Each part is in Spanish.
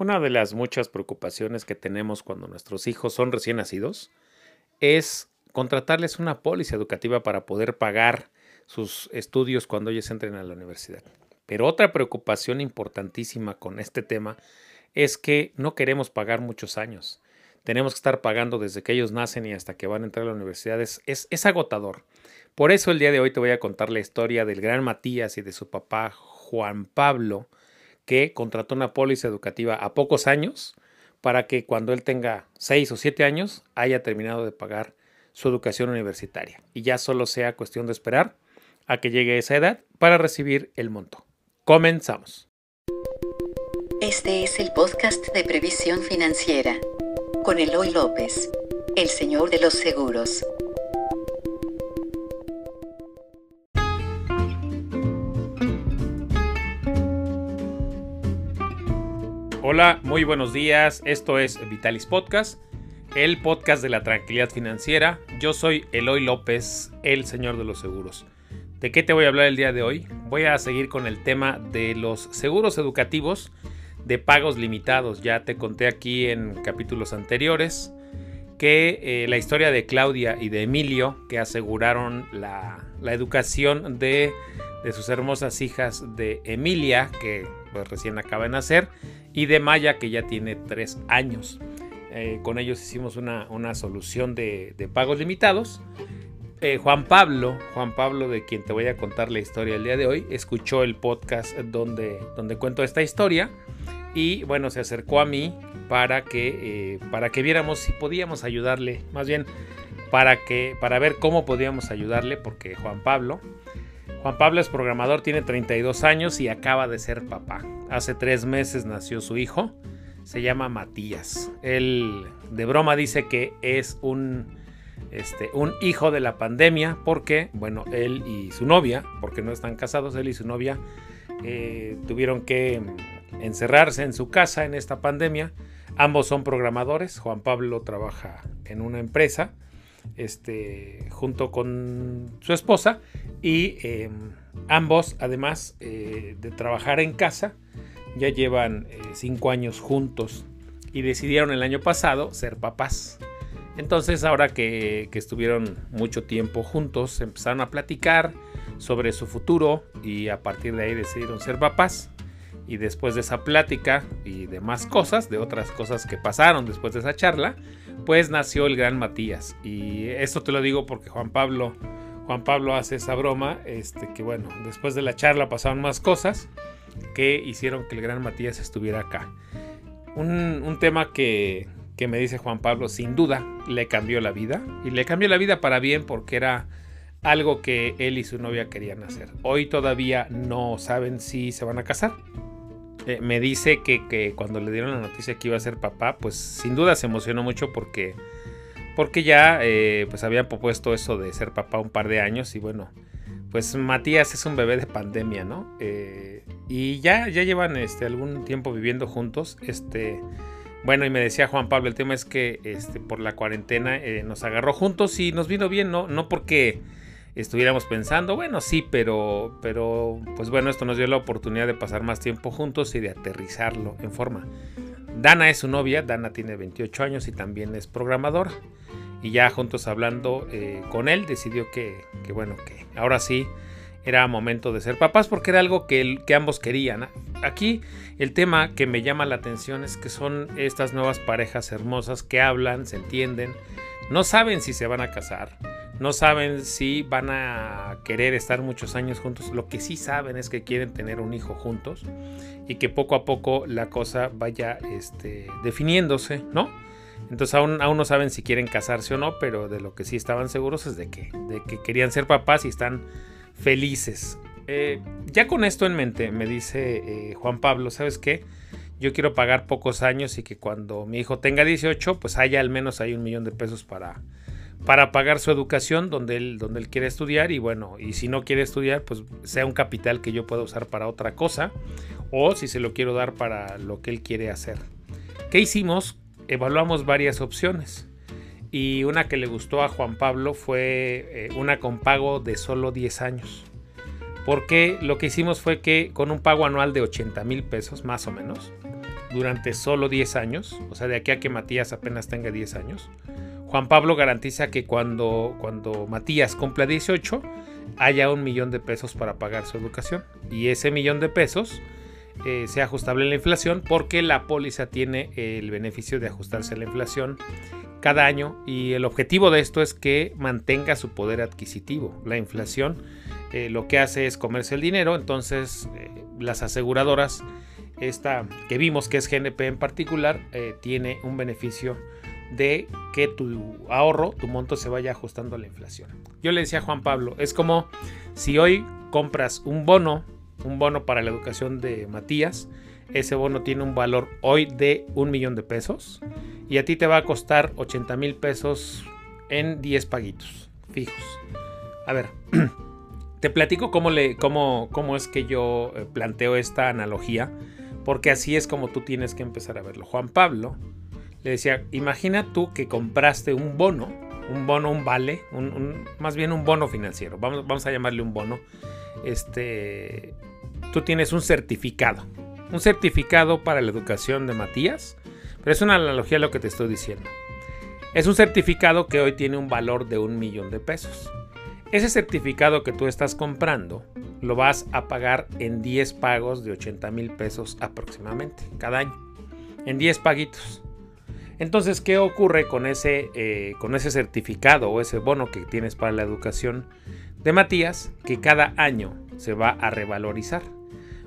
Una de las muchas preocupaciones que tenemos cuando nuestros hijos son recién nacidos es contratarles una póliza educativa para poder pagar sus estudios cuando ellos entren a la universidad. Pero otra preocupación importantísima con este tema es que no queremos pagar muchos años. Tenemos que estar pagando desde que ellos nacen y hasta que van a entrar a la universidad. Es, es, agotador. Por eso el día de hoy te voy a contar la historia del gran Matías y de su papá Juan Pablo, que contrató una póliza educativa a pocos años para que cuando él tenga seis o siete años haya terminado de pagar su educación universitaria y ya solo sea cuestión de esperar a que llegue esa edad para recibir el monto. Comenzamos. Este es el podcast de previsión financiera con Eloy López, el señor de los seguros. Hola, muy buenos días. Esto es Vitalis Podcast, el podcast de la tranquilidad financiera. Yo soy Eloy López, el señor de los seguros. ¿De qué te voy a hablar el día de hoy? Voy a seguir con el tema de los seguros educativos de pagos limitados. Ya te conté aquí en capítulos anteriores que eh, la historia de Claudia y de Emilio, que aseguraron la, educación de, sus hermosas hijas de Emilia, que pues, recién acaba de nacer, y de Maya que ya tiene tres años. Eh, con ellos hicimos una, solución de, pagos limitados. Eh, Juan Pablo, Juan Pablo de quien te voy a contar la historia el día de hoy, escuchó el podcast donde, donde cuento esta historia y bueno, se acercó a mí para que, eh, para que viéramos si podíamos ayudarle, más bien para, que, para ver cómo podíamos ayudarle, porque Juan Pablo Juan Pablo es programador, tiene 32 años y acaba de ser papá. Hace tres meses nació su hijo, se llama Matías. Él de broma dice que es un, este, un hijo de la pandemia porque, bueno, él y su novia, porque no están casados, él y su novia eh, tuvieron que encerrarse en su casa en esta pandemia. Ambos son programadores, Juan Pablo trabaja en una empresa este, junto con su esposa y em, ambos, además eh, de trabajar en casa, ya llevan eh, cinco años juntos y decidieron el año pasado ser papás. Entonces ahora que, que estuvieron mucho tiempo juntos, empezaron a platicar sobre su futuro y a partir de ahí decidieron ser papás. Y después de esa plática y de más cosas, de otras cosas que pasaron después de esa charla, pues nació el gran Matías. Y esto te lo digo porque Juan Pablo, Juan Pablo hace esa broma, este, que bueno, después de la charla pasaron más cosas que hicieron que el gran Matías estuviera acá. Un, tema que, que me dice Juan Pablo, sin duda, le cambió la vida. Y le cambió la vida para bien porque era algo que él y su novia querían hacer. Hoy todavía no saben si se van a casar. Eh, me dice que, cuando le dieron la noticia que iba a ser papá, pues sin duda se emocionó mucho porque, porque ya eh, pues habían propuesto eso de ser papá un par de años y bueno, pues Matías es un bebé de pandemia, ¿no? Eh, y ya, ya llevan este, algún tiempo viviendo juntos. Este, bueno, y me decía Juan Pablo, el tema es que este, por la cuarentena nos agarró juntos y nos vino bien, ¿no? No porque estuviéramos pensando, bueno, sí, pero, pero, pues bueno, esto nos dio la oportunidad de pasar más tiempo juntos y de aterrizarlo en forma. Dana es su novia, Dana tiene 28 años y también es programadora. Y ya juntos hablando eh, con él, decidió que, que, bueno, que ahora sí era momento de ser papás porque era algo que, que ambos querían. Aquí el tema que me llama la atención es que son estas nuevas parejas hermosas que hablan, se entienden, no saben si se van a casar, no saben si van a querer estar muchos años juntos. Lo que sí saben es que quieren tener un hijo juntos y que poco a poco la cosa vaya este, definiéndose, ¿no? Entonces aún, aún no saben si quieren casarse o no, pero de lo que sí estaban seguros es de que, de que querían ser papás y están felices. Eh, ya con esto en mente, me dice eh, Juan Pablo, ¿sabes qué? Yo quiero pagar pocos años y que cuando mi hijo tenga 18, pues haya al menos hay un millón de pesos para, para pagar su educación donde él, donde él quiere estudiar y bueno, y si no quiere estudiar, pues sea un capital que yo pueda usar para otra cosa o si se lo quiero dar para lo que él quiere hacer. ¿Qué hicimos? Evaluamos varias opciones y una que le gustó a Juan Pablo fue eh, una con pago de solo 10 años. Porque lo que hicimos fue que con un pago anual de 80 mil pesos más o menos, durante solo 10 años, o sea, de aquí a que Matías apenas tenga 10 años. Juan Pablo garantiza que cuando, cuando Matías cumpla 18 haya un millón de pesos para pagar su educación. Y ese millón de pesos eh, sea ajustable a la inflación porque la póliza tiene el beneficio de ajustarse a la inflación cada año y el objetivo de esto es que mantenga su poder adquisitivo. La inflación eh, lo que hace es comerse el dinero, entonces eh, las aseguradoras, esta que vimos que es GNP en particular, tiene un beneficio de que tu ahorro, tu monto se vaya ajustando a la inflación. Yo le decía a Juan Pablo, es como si hoy compras un bono, un bono para la educación de Matías, ese bono tiene un valor hoy de un millón de pesos y a ti te va a costar 80 mil pesos en 10 paguitos fijos. A ver, te platico cómo, le, cómo, cómo es que yo eh, planteo esta analogía, porque así es como tú tienes que empezar a verlo. Juan Pablo le decía, imagina tú que compraste un bono, un bono, un vale, más bien un bono financiero, vamos, vamos a llamarle un bono. Este, tú tienes un certificado, un certificado para la educación de Matías pero es una analogía a lo que te estoy diciendo. Es un certificado que hoy tiene un valor de un millón de pesos. Ese certificado que tú estás comprando lo vas a pagar en 10 pagos de 80 mil pesos aproximadamente cada año. En 10 paguitos. Entonces, ¿qué ocurre con ese, eh, con ese certificado o ese bono que tienes para la educación de Matías? Que cada año se va a revalorizar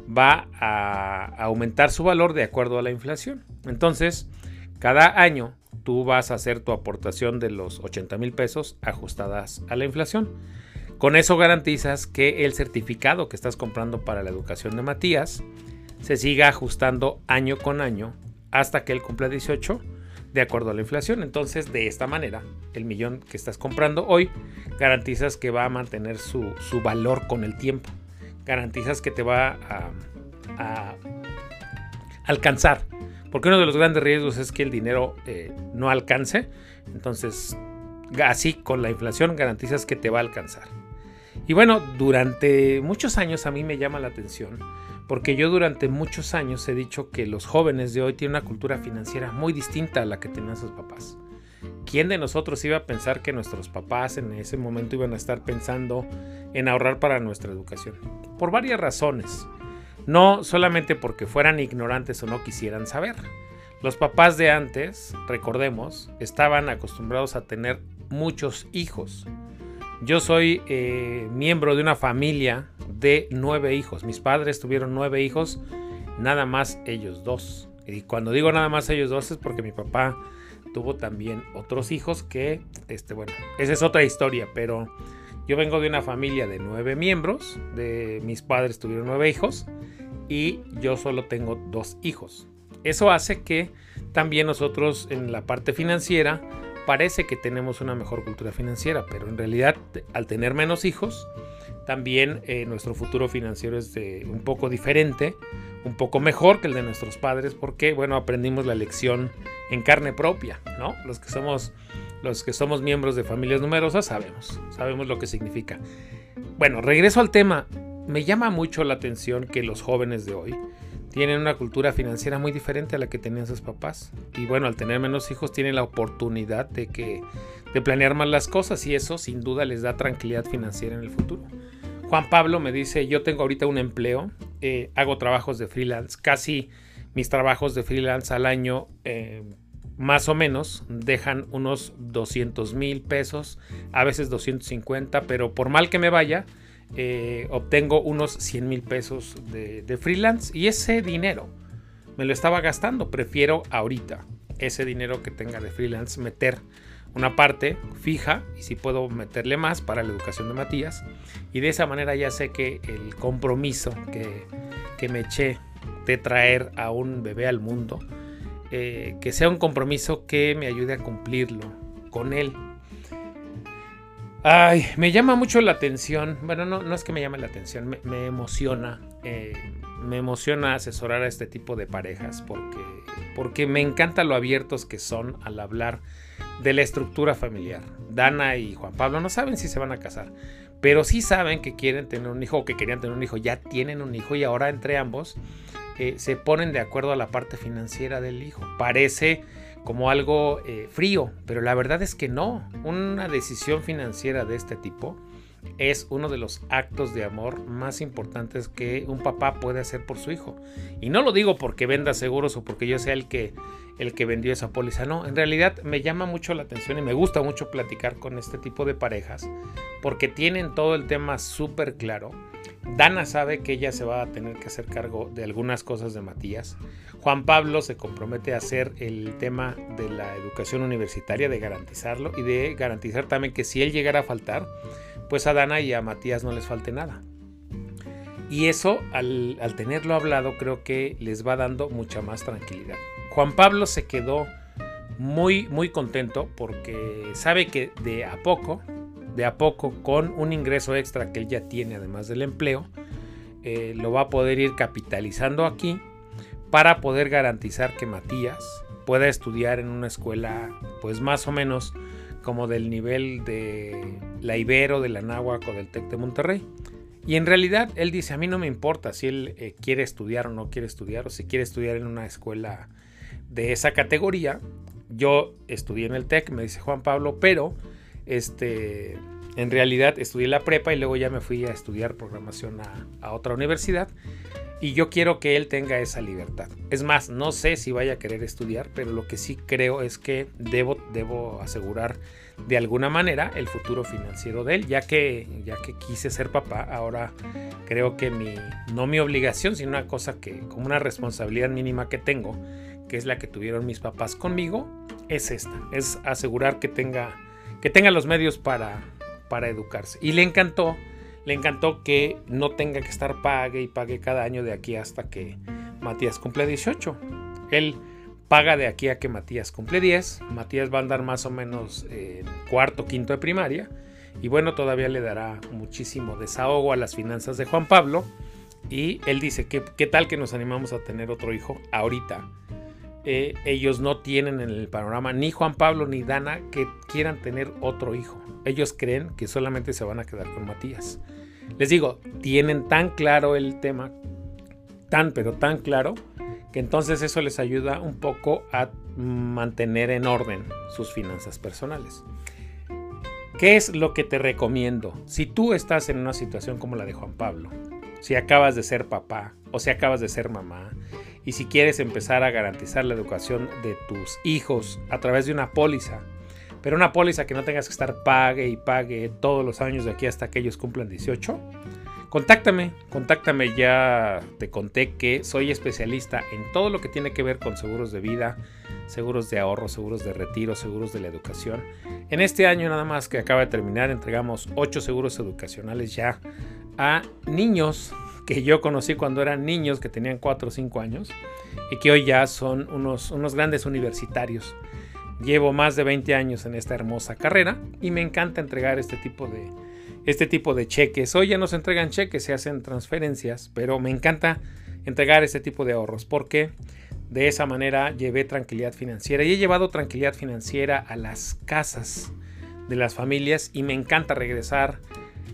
va a aumentar su valor de acuerdo a la inflación. Entonces, cada año tú vas a hacer tu aportación de los 80 mil pesos ajustadas a la inflación. Con eso garantizas que el certificado que estás comprando para la educación de Matías se siga ajustando año con año hasta que él cumpla 18 de acuerdo a la inflación. Entonces, de esta manera, el millón que estás comprando hoy garantizas que va a mantener su, su valor con el tiempo garantizas que te va a, alcanzar. Porque uno de los grandes riesgos es que el dinero eh, no alcance. Entonces, así con la inflación garantizas que te va a alcanzar. Y bueno, durante muchos años a mí me llama la atención. Porque yo durante muchos años he dicho que los jóvenes de hoy tienen una cultura financiera muy distinta a la que tenían sus papás. ¿Quién de nosotros iba a pensar que nuestros papás en ese momento iban a estar pensando en ahorrar para nuestra educación? Por varias razones. No solamente porque fueran ignorantes o no quisieran saber. Los papás de antes, recordemos, estaban acostumbrados a tener muchos hijos. Yo soy eh, miembro de una familia de nueve hijos. Mis padres tuvieron nueve hijos, nada más ellos dos. Y cuando digo nada más ellos dos es porque mi papá tuvo también otros hijos que, este, bueno, esa es otra historia, pero yo vengo de una familia de nueve miembros, de mis padres tuvieron nueve hijos y yo solo tengo dos hijos. Eso hace que también nosotros en la parte financiera parece que tenemos una mejor cultura financiera, pero en realidad al tener menos hijos, también eh, nuestro futuro financiero es un poco diferente, un poco mejor que el de nuestros padres, porque bueno, aprendimos la lección en carne propia, ¿no? Los que somos los que somos miembros de familias numerosas sabemos, sabemos lo que significa. Bueno, regreso al tema. Me llama mucho la atención que los jóvenes de hoy tienen una cultura financiera muy diferente a la que tenían sus papás. Y bueno, al tener menos hijos tienen la oportunidad de que de planear más las cosas y eso sin duda les da tranquilidad financiera en el futuro. Juan Pablo me dice, yo tengo ahorita un empleo, eh, hago trabajos de freelance, casi mis trabajos de freelance al año eh, más o menos dejan unos 200 mil pesos, a veces 250, pero por mal que me vaya, eh, obtengo unos 100 mil pesos de, de freelance y ese dinero me lo estaba gastando, prefiero ahorita ese dinero que tenga de freelance meter una parte fija y si puedo meterle más para la educación de Matías. Y de esa manera ya sé que el compromiso que, me eché de traer a un bebé al mundo, eh, que sea un compromiso que me ayude a cumplirlo con él. Ay, me llama mucho la atención, bueno, no, no es que me llame la atención, me, emociona, eh, me emociona asesorar a este tipo de parejas porque, porque me encanta lo abiertos que son al hablar de la estructura familiar. Dana y Juan Pablo no saben si se van a casar, pero sí saben que quieren tener un hijo o que querían tener un hijo, ya tienen un hijo y ahora entre ambos eh, se ponen de acuerdo a la parte financiera del hijo. Parece como algo eh, frío, pero la verdad es que no. Una decisión financiera de este tipo es uno de los actos de amor más importantes que un papá puede hacer por su hijo. Y no lo digo porque venda seguros o porque yo sea el que, el que vendió esa póliza. No, en realidad me llama mucho la atención y me gusta mucho platicar con este tipo de parejas porque tienen todo el tema súper claro. Dana sabe que ella se va a tener que hacer cargo de algunas cosas de Matías. Juan Pablo se compromete a hacer el tema de la educación universitaria, de garantizarlo y de garantizar también que si él llegara a faltar, pues a Dana y a Matías no les falte nada. Y eso, al, tenerlo hablado, creo que les va dando mucha más tranquilidad. Juan Pablo se quedó muy, muy contento porque sabe que de a poco, de a poco, con un ingreso extra que él ya tiene, además del empleo, eh, lo va a poder ir capitalizando aquí para poder garantizar que Matías pueda estudiar en una escuela, pues más o menos como del nivel de la Ibero, de la Náhuac o del TEC de Monterrey. Y en realidad él dice, a mí no me importa si él eh, quiere estudiar o no quiere estudiar, o si quiere estudiar en una escuela de esa categoría. Yo estudié en el TEC, me dice Juan Pablo, pero este, en realidad estudié la prepa y luego ya me fui a estudiar programación a, a otra universidad. Y yo quiero que él tenga esa libertad. Es más, no sé si vaya a querer estudiar, pero lo que sí creo es que debo, debo asegurar de alguna manera el futuro financiero de él, ya que, ya que quise ser papá, ahora creo que mi, no mi obligación, sino una cosa que, como una responsabilidad mínima que tengo, que es la que tuvieron mis papás conmigo, es esta, es asegurar que tenga, que tenga los medios para, para educarse. Y le encantó le encantó que no tenga que estar pague y pague cada año de aquí hasta que Matías cumple 18. Él paga de aquí a que Matías cumple 10. Matías va a andar más o menos en cuarto, quinto de primaria. Y bueno, todavía le dará muchísimo desahogo a las finanzas de Juan Pablo. Y él dice, ¿qué, qué tal que nos animamos a tener otro hijo ahorita? Eh, ellos no tienen en el panorama ni Juan Pablo ni Dana que quieran tener otro hijo. Ellos creen que solamente se van a quedar con Matías. Les digo, tienen tan claro el tema, tan pero tan claro, que entonces eso les ayuda un poco a mantener en orden sus finanzas personales. ¿Qué es lo que te recomiendo? Si tú estás en una situación como la de Juan Pablo, si acabas de ser papá o si acabas de ser mamá, y si quieres empezar a garantizar la educación de tus hijos a través de una póliza, pero una póliza que no tengas que estar pague y pague todos los años de aquí hasta que ellos cumplan 18, contáctame, contáctame, ya te conté que soy especialista en todo lo que tiene que ver con seguros de vida, seguros de ahorro, seguros de retiro, seguros de la educación. En este año nada más que acaba de terminar, entregamos 8 seguros educacionales ya a niños que yo conocí cuando eran niños, que tenían 4 o 5 años, y que hoy ya son unos, unos grandes universitarios Llevo más de 20 años en esta hermosa carrera y me encanta entregar este tipo de, este tipo de cheques. Hoy ya no se entregan cheques, se hacen transferencias, pero me encanta entregar este tipo de ahorros porque de esa manera llevé tranquilidad financiera y he llevado tranquilidad financiera a las casas de las familias y me encanta regresar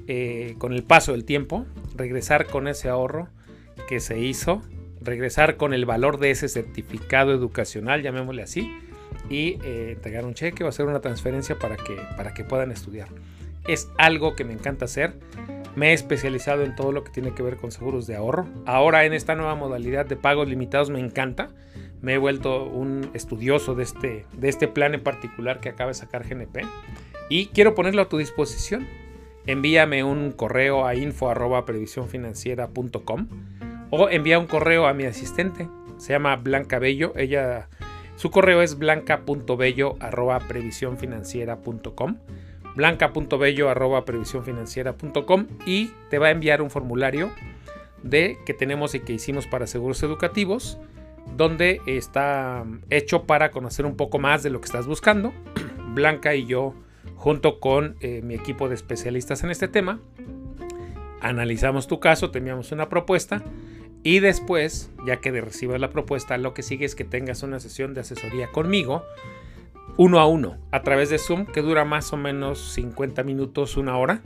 eh, con el paso del tiempo, regresar con ese ahorro que se hizo, regresar con el valor de ese certificado educacional, llamémosle así, y eh, entregar un cheque o hacer una transferencia para que, para que puedan estudiar. Es algo que me encanta hacer. Me he especializado en todo lo que tiene que ver con seguros de ahorro. Ahora en esta nueva modalidad de pagos limitados me encanta. Me he vuelto un estudioso de este, de este plan en particular que acaba de sacar GNP y quiero ponerlo a tu disposición. Envíame un correo a info o envía un correo a mi asistente. Se llama Blanca Bello. Ella su correo es blanca.bello.previsiónfinanciera.com blanca.bello.previsiónfinanciera.com y te va a enviar un formulario de que tenemos y que hicimos para seguros educativos donde está hecho para conocer un poco más de lo que estás buscando. Blanca y yo, junto con eh, mi equipo de especialistas en este tema, analizamos tu caso, teníamos una propuesta y después, ya que recibas la propuesta, lo que sigue es que tengas una sesión de asesoría conmigo, uno a uno, a través de Zoom, que dura más o menos 50 minutos, una hora.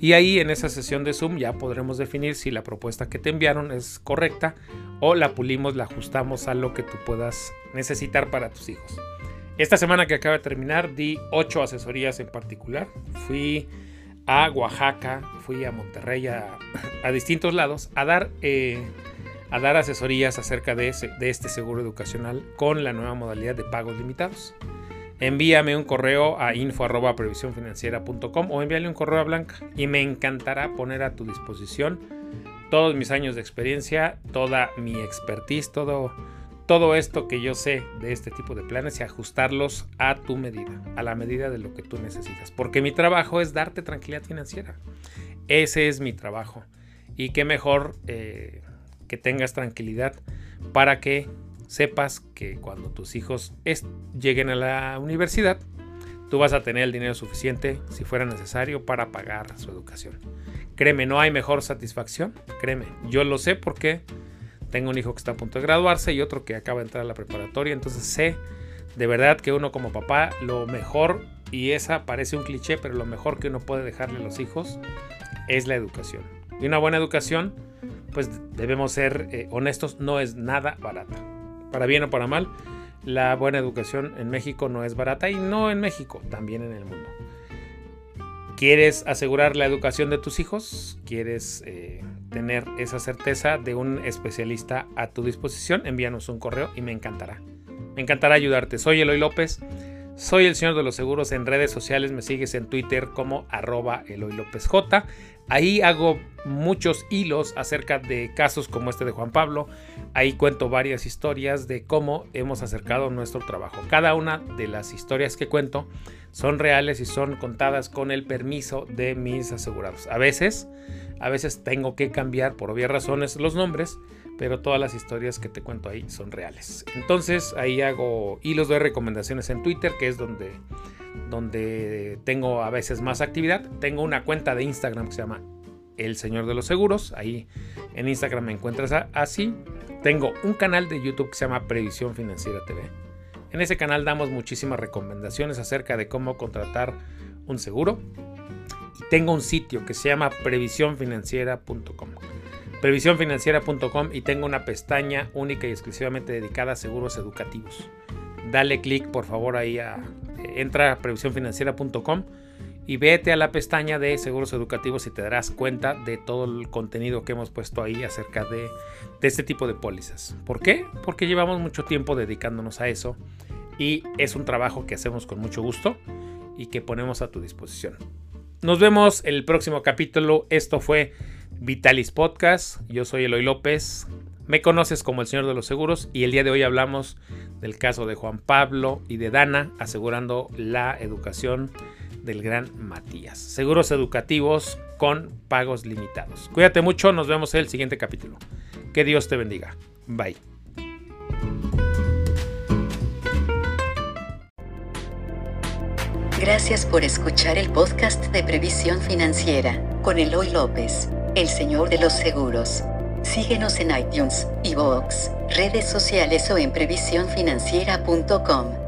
Y ahí en esa sesión de Zoom ya podremos definir si la propuesta que te enviaron es correcta o la pulimos, la ajustamos a lo que tú puedas necesitar para tus hijos. Esta semana que acaba de terminar di ocho asesorías en particular. Fui a Oaxaca, fui a Monterrey, a, distintos lados, a dar, eh, a dar asesorías acerca de, este seguro educacional con la nueva modalidad de pagos limitados envíame un correo a info.previsiónfinanciera.com o envíale un correo a Blanca y me encantará poner a tu disposición todos mis años de experiencia, toda mi expertise, todo, todo esto que yo sé de este tipo de planes y ajustarlos a tu medida, a la medida de lo que tú necesitas. Porque mi trabajo es darte tranquilidad financiera. Ese es mi trabajo. Y qué mejor eh, que tengas tranquilidad para que sepas que cuando tus hijos lleguen a la universidad, tú vas a tener el dinero suficiente, si fuera necesario, para pagar su educación. Créeme, no hay mejor satisfacción, créeme. Yo lo sé porque tengo un hijo que está a punto de graduarse y otro que acaba de entrar a la preparatoria, entonces sé de verdad que uno como papá, lo mejor, y esa parece un cliché, pero lo mejor que uno puede dejarle a los hijos es la educación. Y una buena educación, pues debemos ser eh, honestos, no es nada barata para bien o para mal, la buena educación en México no es barata y no en México, también en el mundo. ¿Quieres asegurar la educación de tus hijos? ¿Quieres eh, tener esa certeza de un especialista a tu disposición? Envíanos un correo y me encantará. Me encantará ayudarte. Soy Eloy López. Soy el señor de los seguros en redes sociales. Me sigues en Twitter como arroba Eloy López J. Ahí hago muchos hilos acerca de casos como este de Juan Pablo. Ahí cuento varias historias de cómo hemos acercado nuestro trabajo. Cada una de las historias que cuento son reales y son contadas con el permiso de mis asegurados. A veces, a veces tengo que cambiar por obvias razones los nombres, pero todas las historias que te cuento ahí son reales. Entonces ahí hago hilos de recomendaciones en Twitter, que es donde donde tengo a veces más actividad. Tengo una cuenta de Instagram que se llama El Señor de los Seguros. Ahí en Instagram me encuentras así. Tengo un canal de YouTube que se llama Previsión Financiera TV. En ese canal damos muchísimas recomendaciones acerca de cómo contratar un seguro. Y tengo un sitio que se llama previsiónfinanciera.com. Previsiónfinanciera.com y tengo una pestaña única y exclusivamente dedicada a seguros educativos. Dale clic por favor ahí a, entra a previsiónfinanciera.com y vete a la pestaña de seguros educativos y te darás cuenta de todo el contenido que hemos puesto ahí acerca de, este tipo de pólizas. ¿Por qué? Porque llevamos mucho tiempo dedicándonos a eso y es un trabajo que hacemos con mucho gusto y que ponemos a tu disposición. Nos vemos el próximo capítulo. Esto fue Vitalis Podcast. Yo soy Eloy López. Me conoces como el Señor de los Seguros y el día de hoy hablamos del caso de Juan Pablo y de Dana asegurando la educación del gran Matías. Seguros educativos con pagos limitados. Cuídate mucho, nos vemos en el siguiente capítulo. Que Dios te bendiga. Bye. Gracias por escuchar el podcast de Previsión Financiera con Eloy López, el señor de los seguros. Síguenos en iTunes, iVoox, redes sociales o en previsiónfinanciera.com.